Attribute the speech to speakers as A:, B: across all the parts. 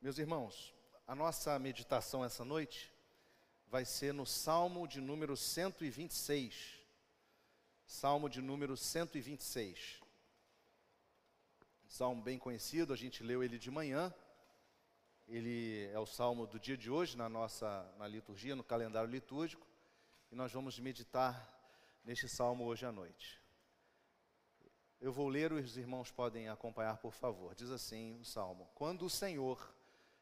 A: Meus irmãos, a nossa meditação essa noite vai ser no Salmo de número 126. Salmo de número 126. Salmo bem conhecido, a gente leu ele de manhã. Ele é o salmo do dia de hoje na nossa na liturgia, no calendário litúrgico, e nós vamos meditar neste salmo hoje à noite. Eu vou ler, os irmãos podem acompanhar, por favor. Diz assim o salmo: Quando o Senhor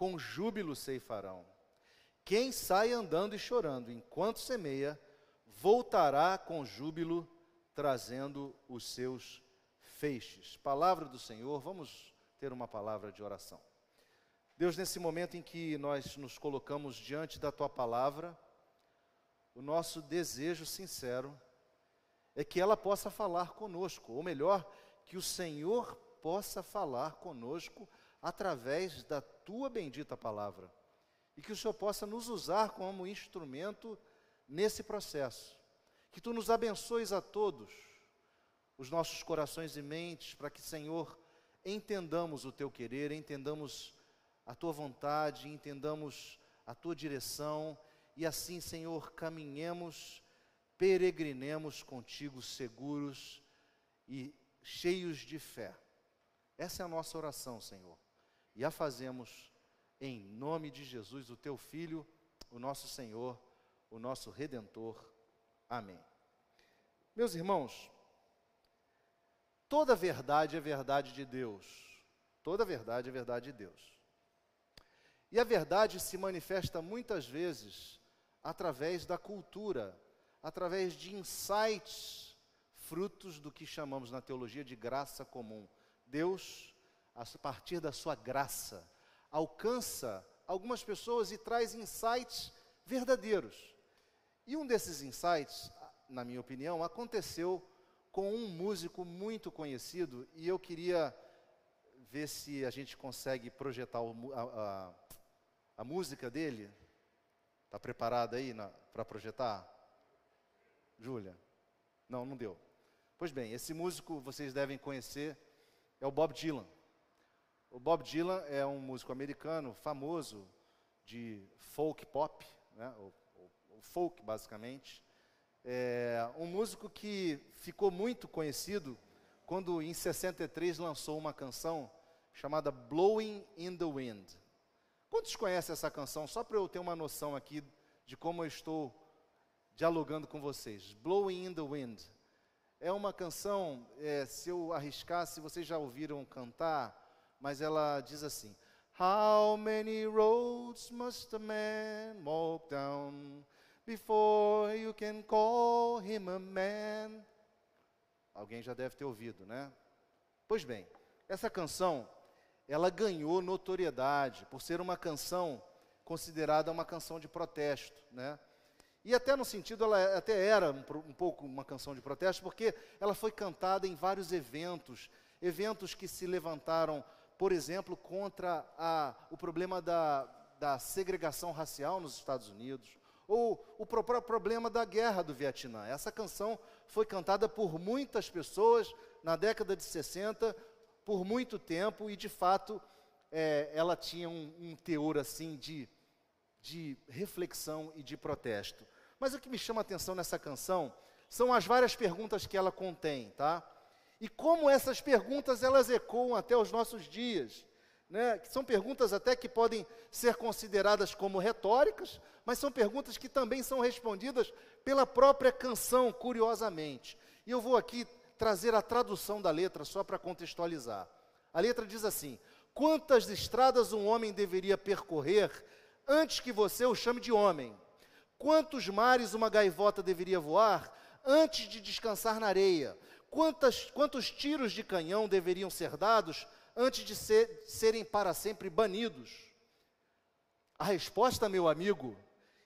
A: com júbilo ceifarão. Quem sai andando e chorando enquanto semeia, voltará com júbilo, trazendo os seus feixes. Palavra do Senhor, vamos ter uma palavra de oração. Deus, nesse momento em que nós nos colocamos diante da tua palavra, o nosso desejo sincero é que ela possa falar conosco, ou melhor, que o Senhor possa falar conosco através da tua bendita palavra. E que o Senhor possa nos usar como instrumento nesse processo. Que tu nos abençoes a todos, os nossos corações e mentes, para que, Senhor, entendamos o teu querer, entendamos a tua vontade, entendamos a tua direção e assim, Senhor, caminhemos peregrinemos contigo seguros e cheios de fé. Essa é a nossa oração, Senhor. E a fazemos em nome de Jesus, o teu Filho, o nosso Senhor, o nosso Redentor. Amém. Meus irmãos, toda verdade é verdade de Deus. Toda verdade é verdade de Deus. E a verdade se manifesta muitas vezes através da cultura através de insights, frutos do que chamamos na teologia de graça comum. Deus, a partir da sua graça, alcança algumas pessoas e traz insights verdadeiros. E um desses insights, na minha opinião, aconteceu com um músico muito conhecido, e eu queria ver se a gente consegue projetar a, a, a, música dele. Está preparado aí para projetar? Júlia? Não, não deu. Pois bem, esse músico vocês devem conhecer é o Bob Dylan. O Bob Dylan é um músico americano famoso de folk pop, né? o, o, o folk basicamente. É um músico que ficou muito conhecido quando em 63 lançou uma canção chamada Blowing in the Wind. Quantos conhecem essa canção? Só para eu ter uma noção aqui de como eu estou dialogando com vocês. Blowing in the Wind. É uma canção, é, se eu arriscasse, vocês já ouviram cantar, mas ela diz assim: How many roads must a man walk down before you can call him a man? Alguém já deve ter ouvido, né? Pois bem, essa canção, ela ganhou notoriedade por ser uma canção considerada uma canção de protesto, né? E até no sentido, ela até era um, um, pouco uma canção de protesto, porque ela foi cantada em vários eventos, eventos que se levantaram, por exemplo, contra a, o problema da, da segregação racial nos Estados Unidos, ou o próprio problema da guerra do Vietnã. Essa canção foi cantada por muitas pessoas na década de 60, por muito tempo, e de fato é, ela tinha um, um teor assim de de reflexão e de protesto. Mas o que me chama a atenção nessa canção são as várias perguntas que ela contém, tá? E como essas perguntas elas ecoam até os nossos dias, né? São perguntas até que podem ser consideradas como retóricas, mas são perguntas que também são respondidas pela própria canção, curiosamente. E eu vou aqui trazer a tradução da letra só para contextualizar. A letra diz assim: Quantas estradas um homem deveria percorrer antes que você o chame de homem? Quantos mares uma gaivota deveria voar antes de descansar na areia? Quantas, quantos tiros de canhão deveriam ser dados antes de ser, serem para sempre banidos? A resposta, meu amigo,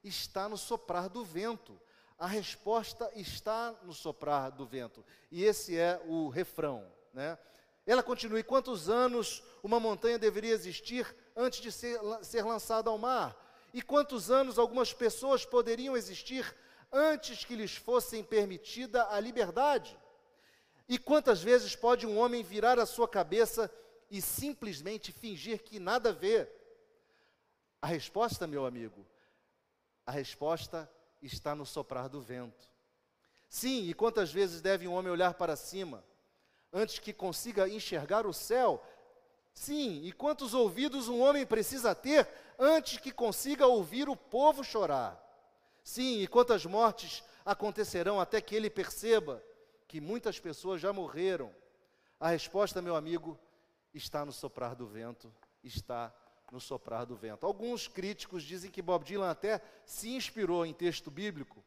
A: está no soprar do vento. A resposta está no soprar do vento. E esse é o refrão, né? Ela continua: e quantos anos uma montanha deveria existir antes de ser, ser lançada ao mar? E quantos anos algumas pessoas poderiam existir antes que lhes fossem permitida a liberdade? E quantas vezes pode um homem virar a sua cabeça e simplesmente fingir que nada vê? A resposta, meu amigo, a resposta está no soprar do vento. Sim, e quantas vezes deve um homem olhar para cima antes que consiga enxergar o céu? Sim, e quantos ouvidos um homem precisa ter antes que consiga ouvir o povo chorar? Sim, e quantas mortes acontecerão até que ele perceba que muitas pessoas já morreram? A resposta, meu amigo, está no soprar do vento, está no soprar do vento. Alguns críticos dizem que Bob Dylan até se inspirou em texto bíblico.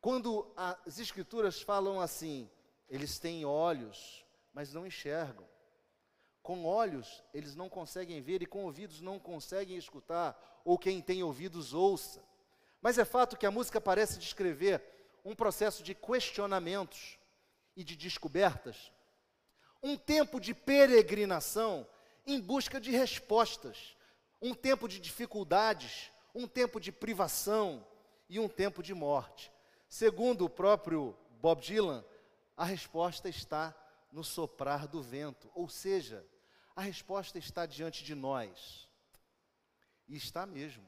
A: Quando as escrituras falam assim, eles têm olhos, mas não enxergam. Com olhos eles não conseguem ver e com ouvidos não conseguem escutar, ou quem tem ouvidos ouça. Mas é fato que a música parece descrever um processo de questionamentos e de descobertas, um tempo de peregrinação em busca de respostas, um tempo de dificuldades, um tempo de privação e um tempo de morte. Segundo o próprio Bob Dylan, a resposta está no soprar do vento, ou seja, a resposta está diante de nós. E está mesmo.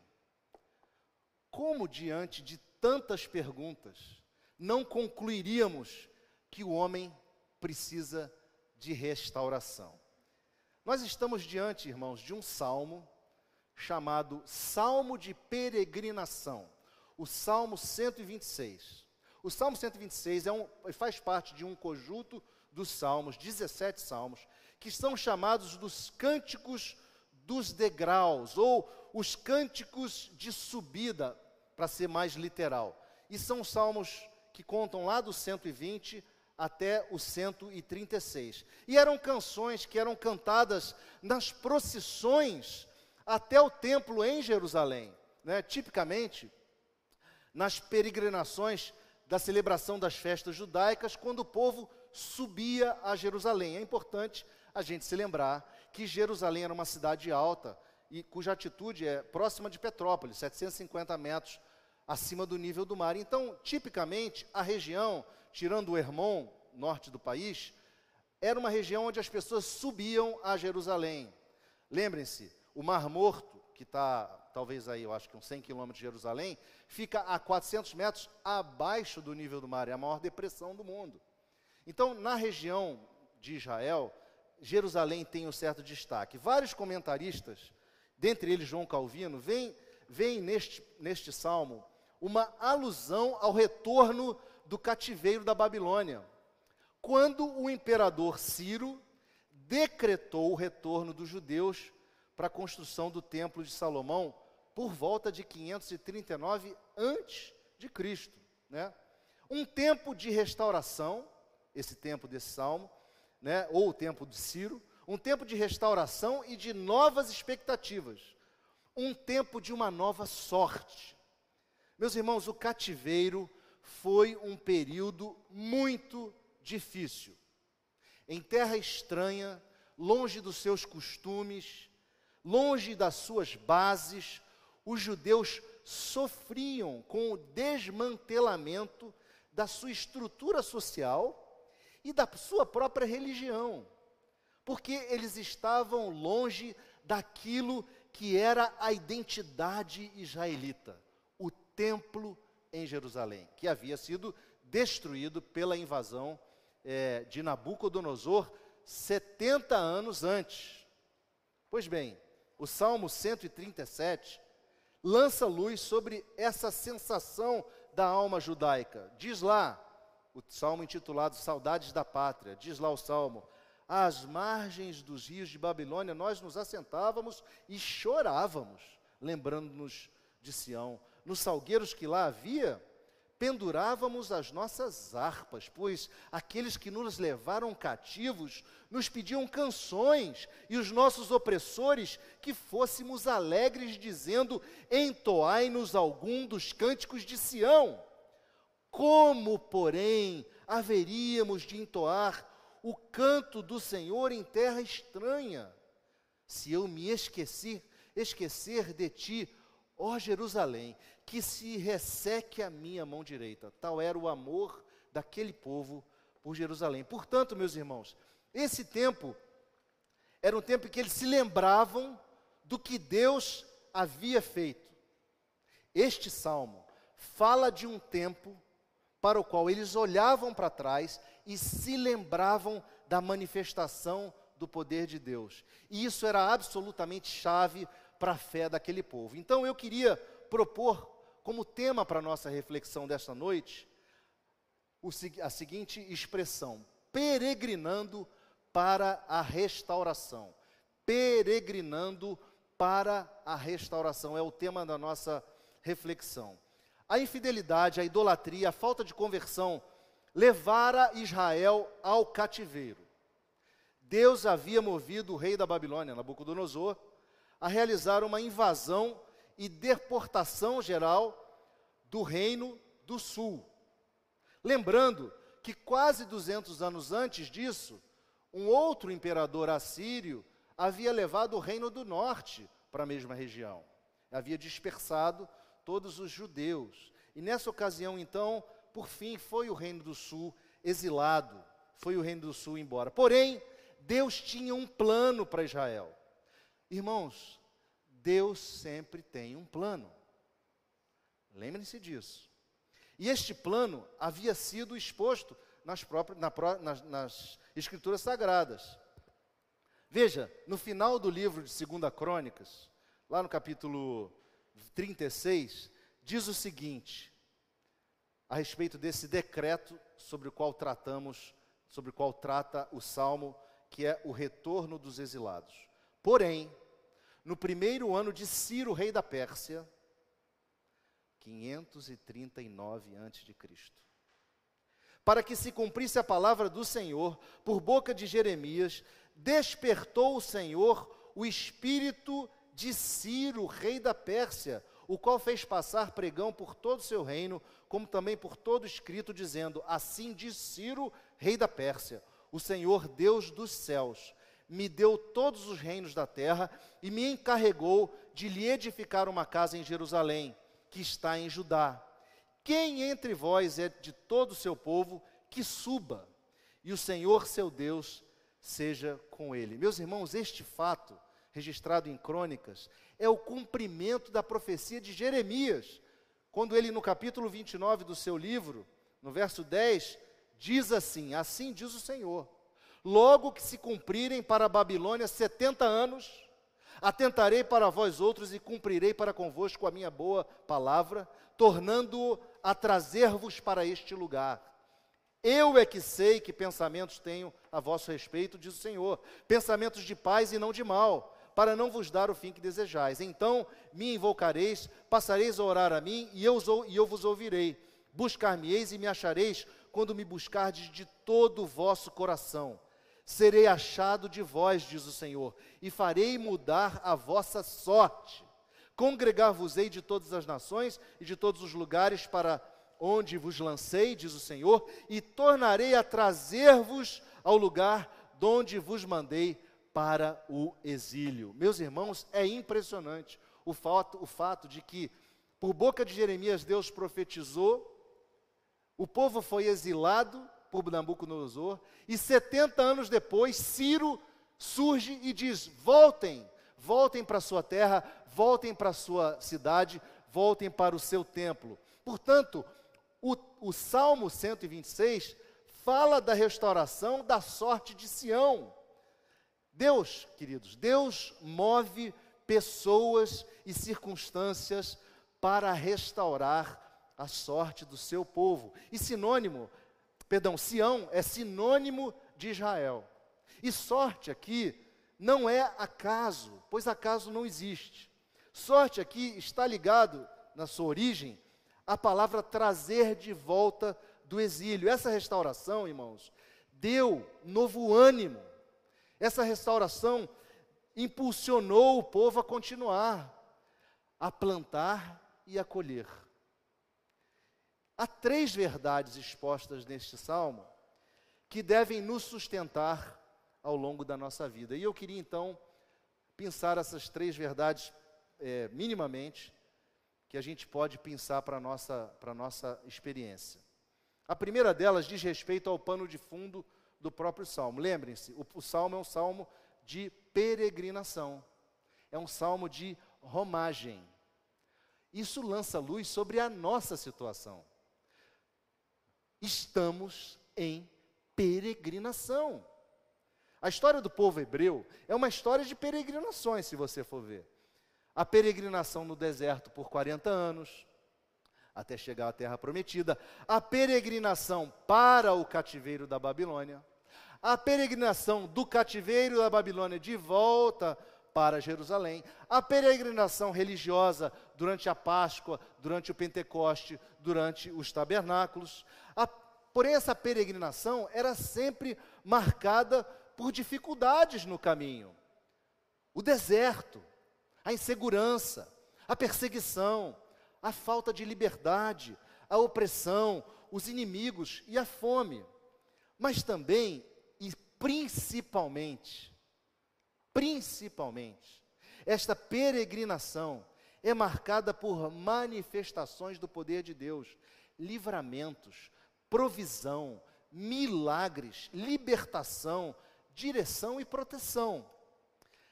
A: Como diante de tantas perguntas, não concluiríamos que o homem precisa de restauração? Nós estamos diante, irmãos, de um salmo chamado Salmo de Peregrinação, o Salmo 126. O Salmo 126 é um, faz parte de um conjunto dos salmos, 17 salmos, que são chamados dos cânticos dos degraus, ou os cânticos de subida, para ser mais literal. E são salmos que contam lá do 120 até o 136. E eram canções que eram cantadas nas procissões até o templo em Jerusalém. Né? Tipicamente, nas peregrinações da celebração das festas judaicas, quando o povo subia a Jerusalém. É importante a gente se lembrar que Jerusalém era uma cidade alta e cuja altitude é próxima de Petrópolis, 750 metros acima do nível do mar. Então, tipicamente, a região tirando o Hermon, norte do país, era uma região onde as pessoas subiam a Jerusalém. Lembrem-se, o Mar Morto, que está talvez aí, eu acho que uns 100 quilômetros de Jerusalém, fica a 400 metros abaixo do nível do mar, é a maior depressão do mundo. Então, na região de Israel, Jerusalém tem um certo destaque. Vários comentaristas, dentre eles João Calvino, veem neste, neste salmo uma alusão ao retorno do cativeiro da Babilônia. Quando o imperador Ciro decretou o retorno dos judeus para a construção do templo de Salomão por volta de 539 antes de Cristo, né? Um tempo de restauração, esse tempo desse salmo, né, ou o tempo de Ciro, um tempo de restauração e de novas expectativas, um tempo de uma nova sorte. Meus irmãos, o cativeiro foi um período muito difícil. Em terra estranha, longe dos seus costumes, longe das suas bases, os judeus sofriam com o desmantelamento da sua estrutura social e da sua própria religião, porque eles estavam longe daquilo que era a identidade israelita, templo em Jerusalém, que havia sido destruído pela invasão é, de Nabucodonosor 70 anos antes. Pois bem, o Salmo 137 lança luz sobre essa sensação da alma judaica. Diz lá, o salmo intitulado Saudades da Pátria, diz lá o salmo: às margens dos rios de Babilônia nós nos assentávamos e chorávamos, lembrando-nos de Sião. Nos salgueiros que lá havia, pendurávamos as nossas harpas, pois aqueles que nos levaram cativos nos pediam canções, e os nossos opressores que fôssemos alegres, dizendo: Entoai-nos algum dos cânticos de Sião. Como, porém, haveríamos de entoar o canto do Senhor em terra estranha? Se eu me esquecer, esquecer de ti, ó Jerusalém, que se resseque a minha mão direita. Tal era o amor daquele povo por Jerusalém. Portanto, meus irmãos, esse tempo era um tempo em que eles se lembravam do que Deus havia feito. Este salmo fala de um tempo para o qual eles olhavam para trás e se lembravam da manifestação do poder de Deus. E isso era absolutamente chave para a fé daquele povo. Então eu queria propor como tema para a nossa reflexão desta noite a seguinte expressão: peregrinando para a restauração. Peregrinando para a restauração é o tema da nossa reflexão. A infidelidade, a idolatria, a falta de conversão levara Israel ao cativeiro. Deus havia movido o rei da Babilônia, Nabucodonosor, a realizar uma invasão e deportação geral do reino do sul. Lembrando que quase 200 anos antes disso, um outro imperador assírio havia levado o reino do norte para a mesma região. Havia dispersado todos os judeus. E nessa ocasião, então, por fim, foi o reino do sul exilado, foi o reino do sul embora. Porém, Deus tinha um plano para Israel. Irmãos, Deus sempre tem um plano. Lembrem-se disso. E este plano havia sido exposto nas, próprias, na, nas, nas Escrituras Sagradas. Veja, no final do livro de 2 Crônicas, lá no capítulo 36, diz o seguinte, a respeito desse decreto sobre o qual tratamos, sobre o qual trata o Salmo, que é o retorno dos exilados. Porém, no primeiro ano de Ciro, rei da Pérsia, 539 a.C. Para que se cumprisse a palavra do Senhor, por boca de Jeremias, despertou o Senhor o espírito de Ciro, rei da Pérsia, o qual fez passar pregão por todo o seu reino, como também por todo escrito, dizendo: Assim diz Ciro, rei da Pérsia, o Senhor Deus dos céus me deu todos os reinos da terra e me encarregou de lhe edificar uma casa em Jerusalém, que está em Judá. Quem entre vós é de todo o seu povo, que suba, e o Senhor seu Deus seja com ele. Meus irmãos, este fato, registrado em crônicas, é o cumprimento da profecia de Jeremias, quando ele, no capítulo 29 do seu livro, no verso 10, diz assim: Assim diz o Senhor Logo que se cumprirem para a Babilônia setenta anos, atentarei para vós outros e cumprirei para convosco a minha boa palavra, tornando-o a trazer-vos para este lugar. Eu é que sei que pensamentos tenho a vosso respeito, diz o Senhor, pensamentos de paz e não de mal, para não vos dar o fim que desejais. Então me invocareis, passareis a orar a mim, e eu, e eu vos ouvirei. Buscar-me-eis e me achareis, quando me buscardes de todo o vosso coração serei achado de vós, diz o Senhor, e farei mudar a vossa sorte. Congregar-vos-ei de todas as nações e de todos os lugares para onde vos lancei, diz o Senhor, e tornarei a trazer-vos ao lugar donde vos mandei para o exílio. Meus irmãos, é impressionante o fato, o fato de que, por boca de Jeremias, Deus profetizou, o povo foi exilado por Nabucodonosor, e 70 anos depois, Ciro surge e diz: voltem, voltem para sua terra, voltem para sua cidade, voltem para o seu templo. Portanto, o, o Salmo 126 fala da restauração da sorte de Sião. Deus, queridos, Deus move pessoas e circunstâncias para restaurar a sorte do seu povo. E sinônimo perdão, Sião é sinônimo de Israel. E sorte aqui não é acaso, pois acaso não existe. Sorte aqui está ligado, na sua origem, a palavra trazer de volta do exílio. Essa restauração, irmãos, deu novo ânimo. Essa restauração impulsionou o povo a continuar, a plantar e a colher. Há três verdades expostas neste salmo que devem nos sustentar ao longo da nossa vida. E eu queria então pensar essas três verdades é, minimamente que a gente pode pensar para a nossa, nossa experiência. A primeira delas diz respeito ao pano de fundo do próprio salmo. Lembrem-se, o, o salmo é um salmo de peregrinação, é um salmo de romagem. Isso lança luz sobre a nossa situação. Estamos em peregrinação. A história do povo hebreu é uma história de peregrinações, se você for ver. A peregrinação no deserto por 40 anos, até chegar à terra prometida, a peregrinação para o cativeiro da Babilônia, a peregrinação do cativeiro da Babilônia de volta para Jerusalém, a peregrinação religiosa durante a Páscoa, durante o Pentecoste, durante os tabernáculos. A, porém, essa peregrinação era sempre marcada por dificuldades no caminho. O deserto, a insegurança, a perseguição, a falta de liberdade, a opressão, os inimigos e a fome. Mas também e principalmente, principalmente, esta peregrinação é marcada por manifestações do poder de Deus, livramentos, provisão, milagres, libertação, direção e proteção.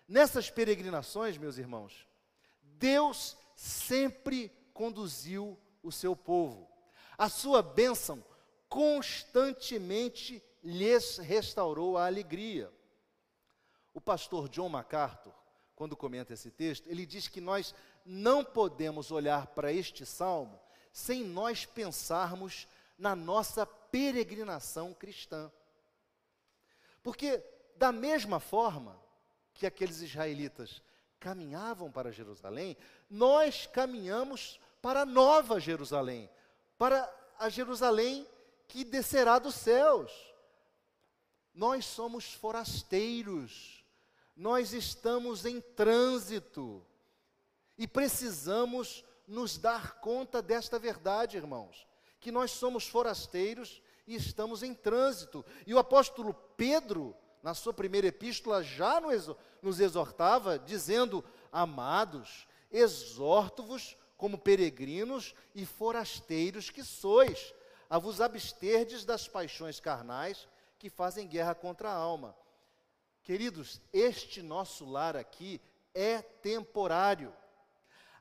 A: Nessas peregrinações, meus irmãos, Deus sempre conduziu o seu povo. A sua bênção constantemente lhes restaurou a alegria. O pastor John MacArthur, quando comenta esse texto, ele diz que nós não podemos olhar para este salmo sem nós pensarmos na nossa peregrinação cristã. Porque da mesma forma que aqueles israelitas caminhavam para Jerusalém, nós caminhamos para a nova Jerusalém, para a Jerusalém que descerá dos céus. Nós somos forasteiros, nós estamos em trânsito e precisamos nos dar conta desta verdade, irmãos, que nós somos forasteiros e estamos em trânsito. E o apóstolo Pedro, na sua primeira epístola, já nos exortava, dizendo: Amados, exorto-vos como peregrinos e forasteiros que sois, a vos absterdes das paixões carnais que fazem guerra contra a alma. Queridos, este nosso lar aqui é temporário.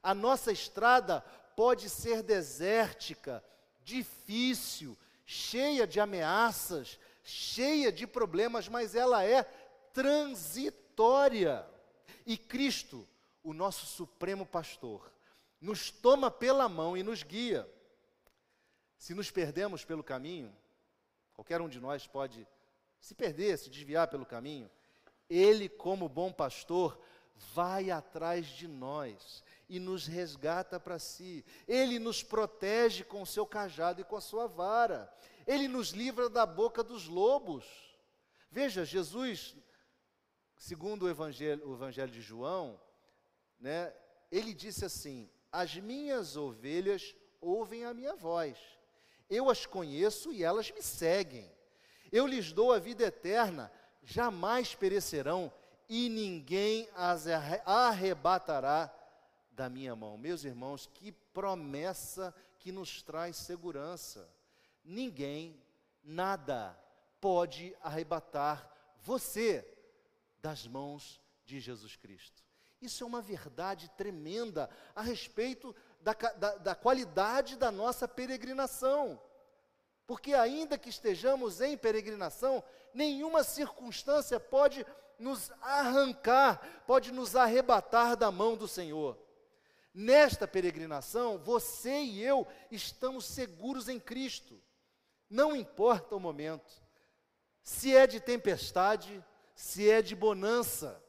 A: A nossa estrada pode ser desértica, difícil, cheia de ameaças, cheia de problemas, mas ela é transitória. E Cristo, o nosso supremo pastor, nos toma pela mão e nos guia. Se nos perdemos pelo caminho, qualquer um de nós pode se perder, se desviar pelo caminho, ele, como bom pastor, vai atrás de nós e nos resgata para si. Ele nos protege com o seu cajado e com a sua vara. Ele nos livra da boca dos lobos. Veja, Jesus, segundo o Evangelho, o evangelho de João, né, ele disse assim: As minhas ovelhas ouvem a minha voz, eu as conheço e elas me seguem. Eu lhes dou a vida eterna, jamais perecerão e ninguém as arrebatará da minha mão. Meus irmãos, que promessa que nos traz segurança ninguém, nada pode arrebatar você das mãos de Jesus Cristo. Isso é uma verdade tremenda a respeito da, da, da, qualidade da nossa peregrinação. Porque, ainda que estejamos em peregrinação, nenhuma circunstância pode nos arrancar, pode nos arrebatar da mão do Senhor. Nesta peregrinação, você e eu estamos seguros em Cristo. Não importa o momento, se é de tempestade, se é de bonança,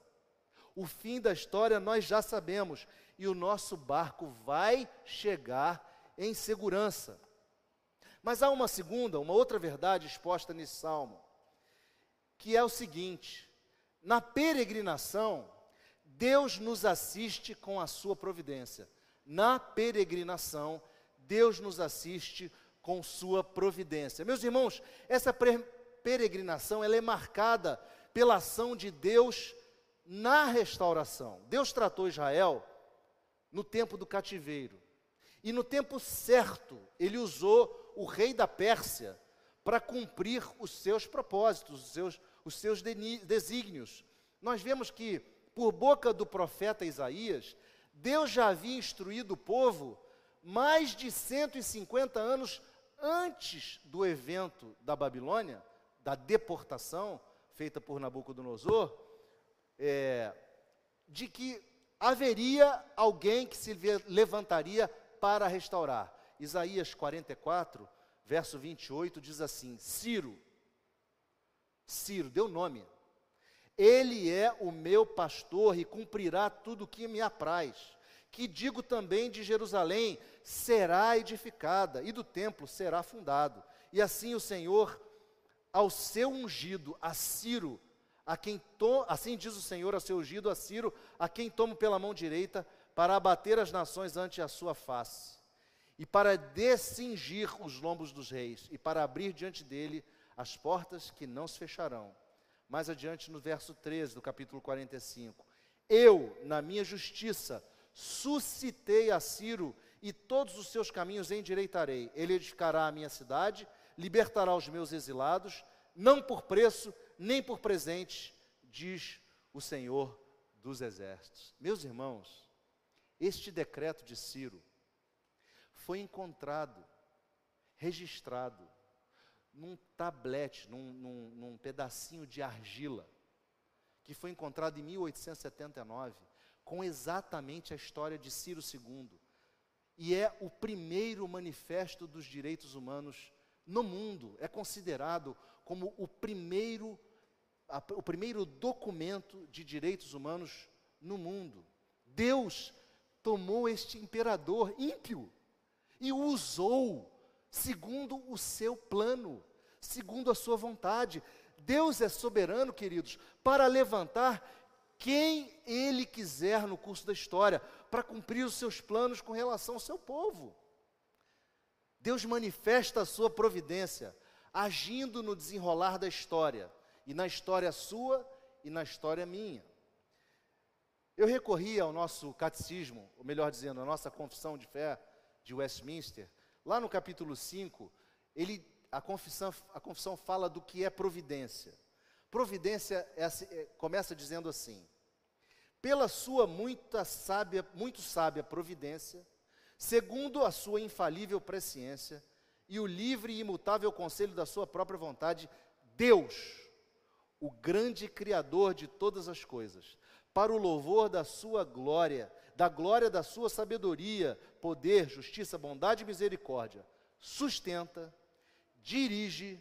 A: o fim da história nós já sabemos, e o nosso barco vai chegar em segurança. Mas há uma segunda, uma outra verdade exposta nesse salmo, que é o seguinte: na peregrinação, Deus nos assiste com a sua providência. Na peregrinação, Deus nos assiste com sua providência. Meus irmãos, essa peregrinação ela é marcada pela ação de Deus na restauração. Deus tratou Israel no tempo do cativeiro. E no tempo certo, ele usou o rei da Pérsia para cumprir os seus propósitos, os seus, os seus desígnios. Nós vemos que, por boca do profeta Isaías, Deus já havia instruído o povo mais de 150 anos antes do evento da Babilônia, da deportação feita por Nabucodonosor, é, de que haveria alguém que se levantaria para restaurar. Isaías 44, verso 28 diz assim: Ciro, Ciro, deu nome. Ele é o meu pastor e cumprirá tudo o que me apraz. Que digo também de Jerusalém, será edificada, e do templo será fundado. E assim o Senhor, ao seu ungido, a Ciro, a quem to, assim diz o Senhor ao seu ungido, a Ciro, a quem tomo pela mão direita, para abater as nações ante a sua face, e para descingir os lombos dos reis, e para abrir diante dele as portas que não se fecharão. Mais adiante, no verso 13 do capítulo 45, eu, na minha justiça, suscitei a Ciro e todos os seus caminhos endireitarei. Ele edificará a minha cidade, libertará os meus exilados, não por preço, nem por presente, diz o Senhor dos Exércitos. Meus irmãos, este decreto de Ciro foi encontrado, registrado, num tablete, num, num, num pedacinho de argila, que foi encontrado em 1879, com exatamente a história de Ciro II. E é o primeiro manifesto dos direitos humanos no mundo. É considerado como o primeiro a, o primeiro documento de direitos humanos no mundo. Deus tomou este imperador ímpio e o usou segundo o seu plano, segundo a sua vontade. Deus é soberano, queridos, para levantar quem ele quiser no curso da história, para cumprir os seus planos com relação ao seu povo. Deus manifesta a sua providência, agindo no desenrolar da história e na história sua e na história minha. Eu recorri ao nosso catecismo, ou melhor dizendo, a nossa confissão de fé de Westminster. Lá no capítulo 5, ele, a, confissão, a confissão fala do que é providência. Providência é, é, começa dizendo assim: pela sua muita sábia, muito sábia providência, segundo a sua infalível presciência e o livre e imutável conselho da sua própria vontade, Deus, o grande Criador de todas as coisas, para o louvor da sua glória, da glória da sua sabedoria, poder, justiça, bondade e misericórdia, sustenta, dirige,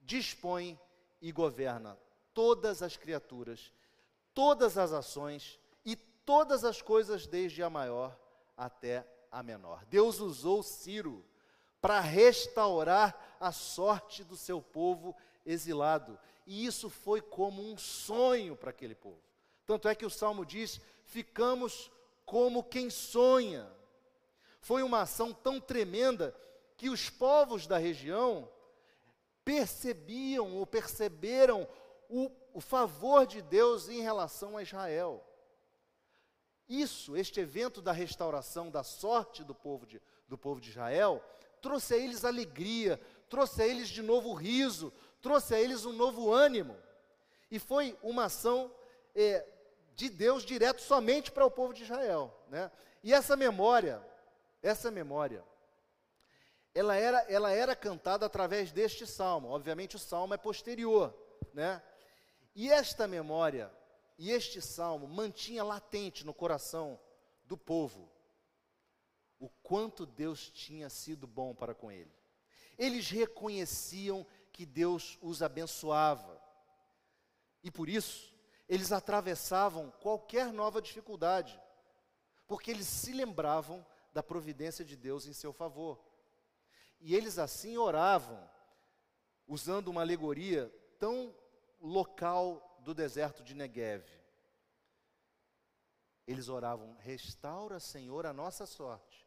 A: dispõe e governa todas as criaturas, todas as ações e todas as coisas, desde a maior até a menor. Deus usou Ciro para restaurar a sorte do seu povo exilado e isso foi como um sonho para aquele povo. Tanto é que o salmo diz: ficamos como quem sonha. Foi uma ação tão tremenda que os povos da região percebiam ou perceberam o, o favor de Deus em relação a Israel. Isso, este evento da restauração da sorte do povo de, do povo de Israel, trouxe a eles alegria, trouxe a eles de novo riso, trouxe a eles um novo ânimo. E foi uma ação é, de Deus direto somente para o povo de Israel. Né? E essa memória, essa memória, ela era, ela era cantada através deste salmo. Obviamente o salmo é posterior. Né? E esta memória e este salmo mantinha latente no coração do povo o quanto Deus tinha sido bom para com ele. Eles reconheciam que Deus os abençoava. E por isso, eles atravessavam qualquer nova dificuldade, porque eles se lembravam da providência de Deus em seu favor. E eles assim oravam, usando uma alegoria tão local do deserto de Negev. Eles oravam: Restaura, Senhor, a nossa sorte,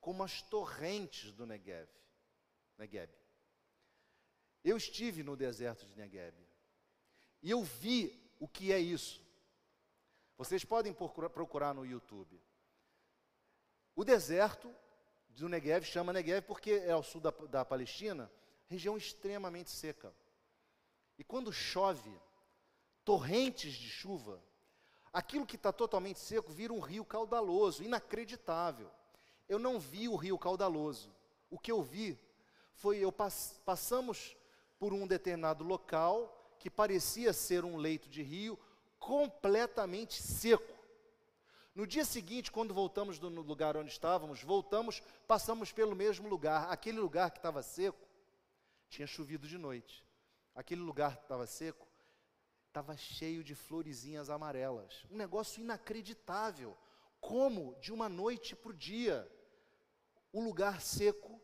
A: como as torrentes do Negev. Negev. Eu estive no deserto de Negev e eu vi o que é isso. Vocês podem procurar no YouTube. O deserto do Negev chama Negev porque é ao sul da, da Palestina, região extremamente seca. E quando chove, torrentes de chuva, aquilo que está totalmente seco vira um rio caudaloso, inacreditável. Eu não vi o rio caudaloso. O que eu vi foi eu pass passamos por um determinado local que parecia ser um leito de rio completamente seco. No dia seguinte, quando voltamos do lugar onde estávamos, voltamos, passamos pelo mesmo lugar. Aquele lugar que estava seco, tinha chovido de noite. Aquele lugar que estava seco, estava cheio de florezinhas amarelas. Um negócio inacreditável. Como, de uma noite para o dia, o lugar seco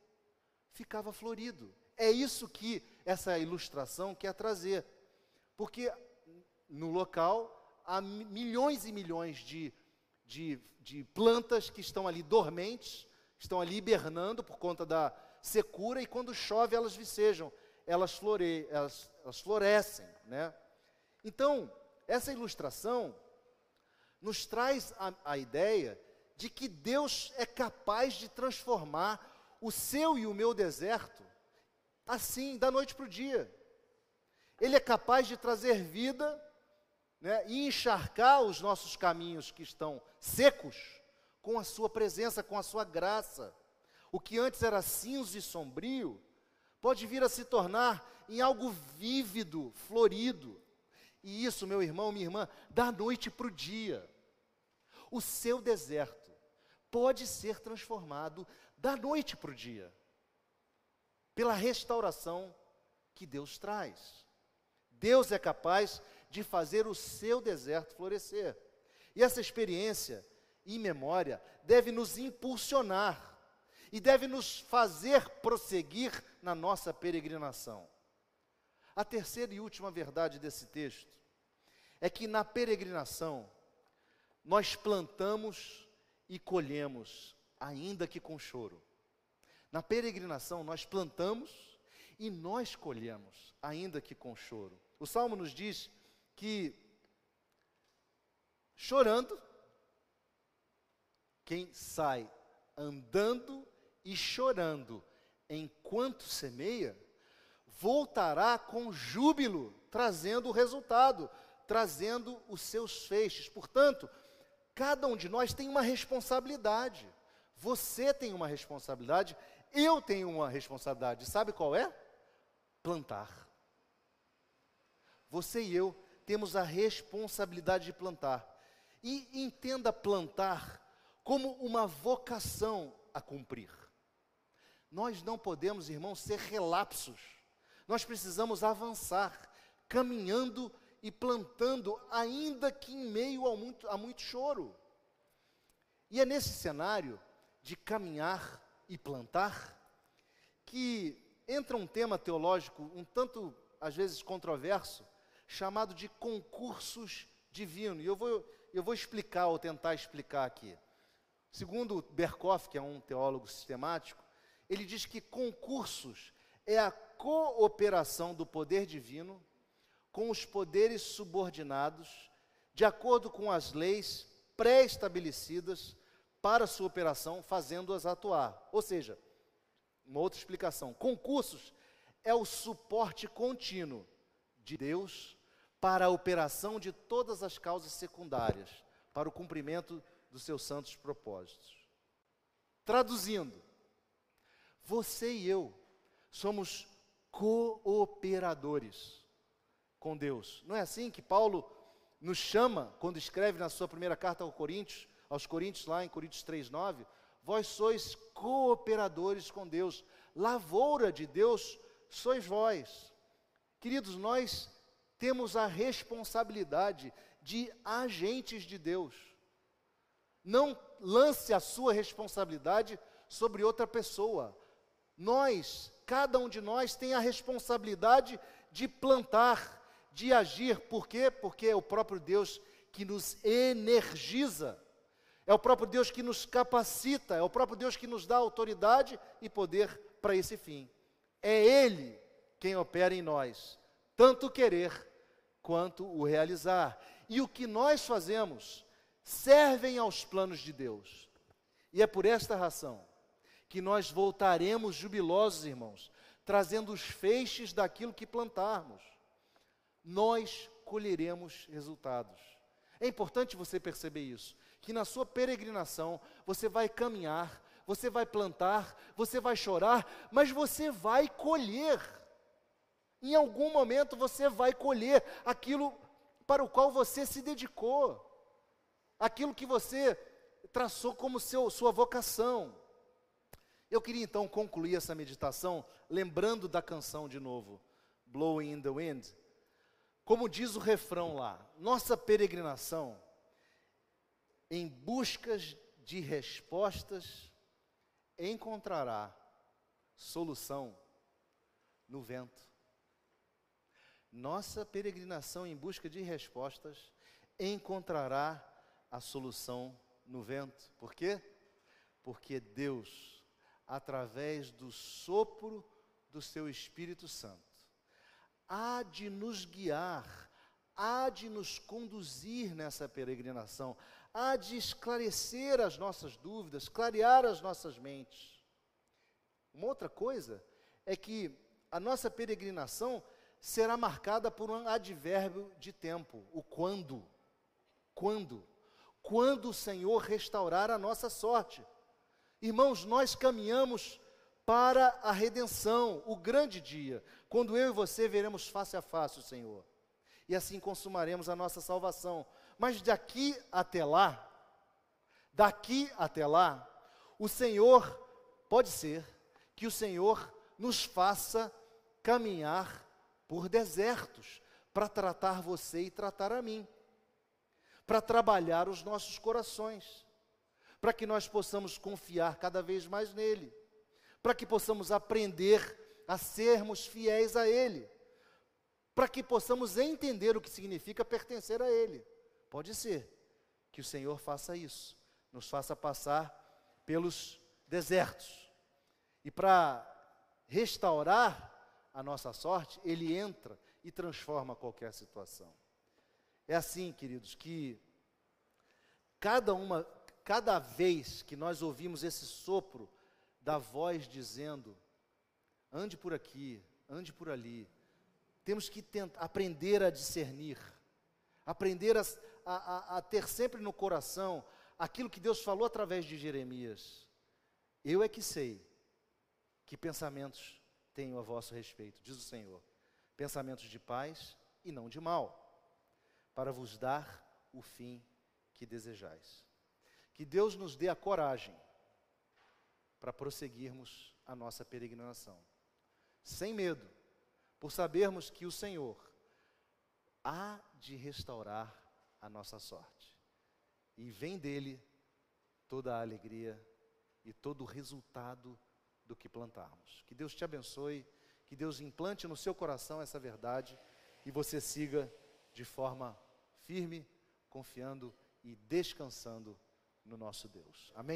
A: ficava florido. É isso que essa ilustração quer trazer. Porque no local há milhões e milhões de, de, de plantas que estão ali dormentes, estão ali hibernando por conta da secura, e quando chove elas vicejam, elas, flore, elas, elas florescem. Né? Então, essa ilustração nos traz a, a ideia de que Deus é capaz de transformar o seu e o meu deserto assim, da noite para o dia. Ele é capaz de trazer vida né, e encharcar os nossos caminhos que estão secos com a sua presença, com a sua graça. O que antes era cinzo e sombrio pode vir a se tornar em algo vívido, florido. E isso, meu irmão, minha irmã, da noite para o dia. O seu deserto pode ser transformado da noite para o dia, pela restauração que Deus traz. Deus é capaz de fazer o seu deserto florescer. E essa experiência e memória deve nos impulsionar e deve nos fazer prosseguir na nossa peregrinação. A terceira e última verdade desse texto é que na peregrinação nós plantamos e colhemos ainda que com choro. Na peregrinação, nós plantamos e nós colhemos, ainda que com choro. O salmo nos diz que, chorando, quem sai andando e chorando enquanto semeia, voltará com júbilo, trazendo o resultado, trazendo os seus feixes. Portanto, cada um de nós tem uma responsabilidade. Você tem uma responsabilidade, eu tenho uma responsabilidade. Sabe qual é? Plantar. Você e eu temos a responsabilidade de plantar. E entenda plantar como uma vocação a cumprir. Nós não podemos, irmãos, ser relapsos. Nós precisamos avançar, caminhando e plantando, ainda que em meio a muito, a muito choro. E é nesse cenário de caminhar e plantar, que entra um tema teológico um tanto, às vezes, controverso, chamado de concursos divinos. E eu vou, eu vou explicar, ou tentar explicar aqui. Segundo Berkoff, que é um teólogo sistemático, ele diz que concursos é a cooperação do poder divino com os poderes subordinados, de acordo com as leis pré-estabelecidas para sua operação, fazendo-as atuar. Ou seja, uma outra explicação: concursos é o suporte contínuo de Deus para a operação de todas as causas secundárias, para o cumprimento dos seus santos propósitos. Traduzindo, você e eu somos cooperadores com Deus. Não é assim que Paulo nos chama quando escreve na sua primeira carta aos Coríntios, aos Coríntios, lá em Coríntios 3,9, vós sois cooperadores com Deus, lavoura de Deus sois vós. Queridos, nós temos a responsabilidade de agentes de Deus, não lance a sua responsabilidade sobre outra pessoa. Nós, cada um de nós, tem a responsabilidade de plantar, de agir. Por quê? Porque é o próprio Deus que nos energiza. É o próprio Deus que nos capacita, é o próprio Deus que nos dá autoridade e poder para esse fim. É Ele quem opera em nós, tanto querer quanto o realizar. E o que nós fazemos servem aos planos de Deus. E é por esta razão que nós voltaremos jubilosos, irmãos, trazendo os feixes daquilo que plantarmos. Nós colheremos resultados. É importante você perceber isso, que na sua peregrinação você vai caminhar, você vai plantar, você vai chorar, mas você vai colher. Em algum momento você vai colher aquilo para o qual você se dedicou, aquilo que você traçou como seu, sua vocação. Eu queria então concluir essa meditação lembrando da canção de novo, Blowing in the Wind. Como diz o refrão lá, nossa peregrinação em buscas de respostas encontrará solução no vento. Nossa peregrinação em busca de respostas encontrará a solução no vento. Por quê? Porque Deus, através do sopro do seu Espírito Santo, há de nos guiar, há de nos conduzir nessa peregrinação, há de esclarecer as nossas dúvidas, clarear as nossas mentes. Uma outra coisa é que a nossa peregrinação será marcada por um advérbio de tempo, o quando. Quando? Quando o Senhor restaurar a nossa sorte. Irmãos, nós caminhamos para a redenção, o grande dia, quando eu e você veremos face a face o Senhor. E assim consumaremos a nossa salvação. Mas daqui até lá, daqui até lá, o Senhor, pode ser que o Senhor nos faça caminhar por desertos para tratar você e tratar a mim, para trabalhar os nossos corações, para que nós possamos confiar cada vez mais nele, para que possamos aprender a sermos fiéis a ele, para que possamos entender o que significa pertencer a ele. Pode ser que o Senhor faça isso, nos faça passar pelos desertos. E para restaurar a nossa sorte, ele entra e transforma qualquer situação. É assim, queridos, que cada uma, cada vez que nós ouvimos esse sopro da voz dizendo: ande por aqui, ande por ali, temos que tentar, aprender a discernir, aprender a, a, a ter sempre no coração aquilo que Deus falou através de Jeremias. Eu é que sei que pensamentos tenho a vosso respeito, diz o Senhor, pensamentos de paz e não de mal, para vos dar o fim que desejais. Que Deus nos dê a coragem para prosseguirmos a nossa peregrinação, sem medo, por sabermos que o Senhor há de restaurar a nossa sorte, e vem dele toda a alegria e todo o resultado do que plantarmos. Que Deus te abençoe, que Deus implante no seu coração essa verdade e você siga de forma firme, confiando e descansando no nosso Deus. Amém?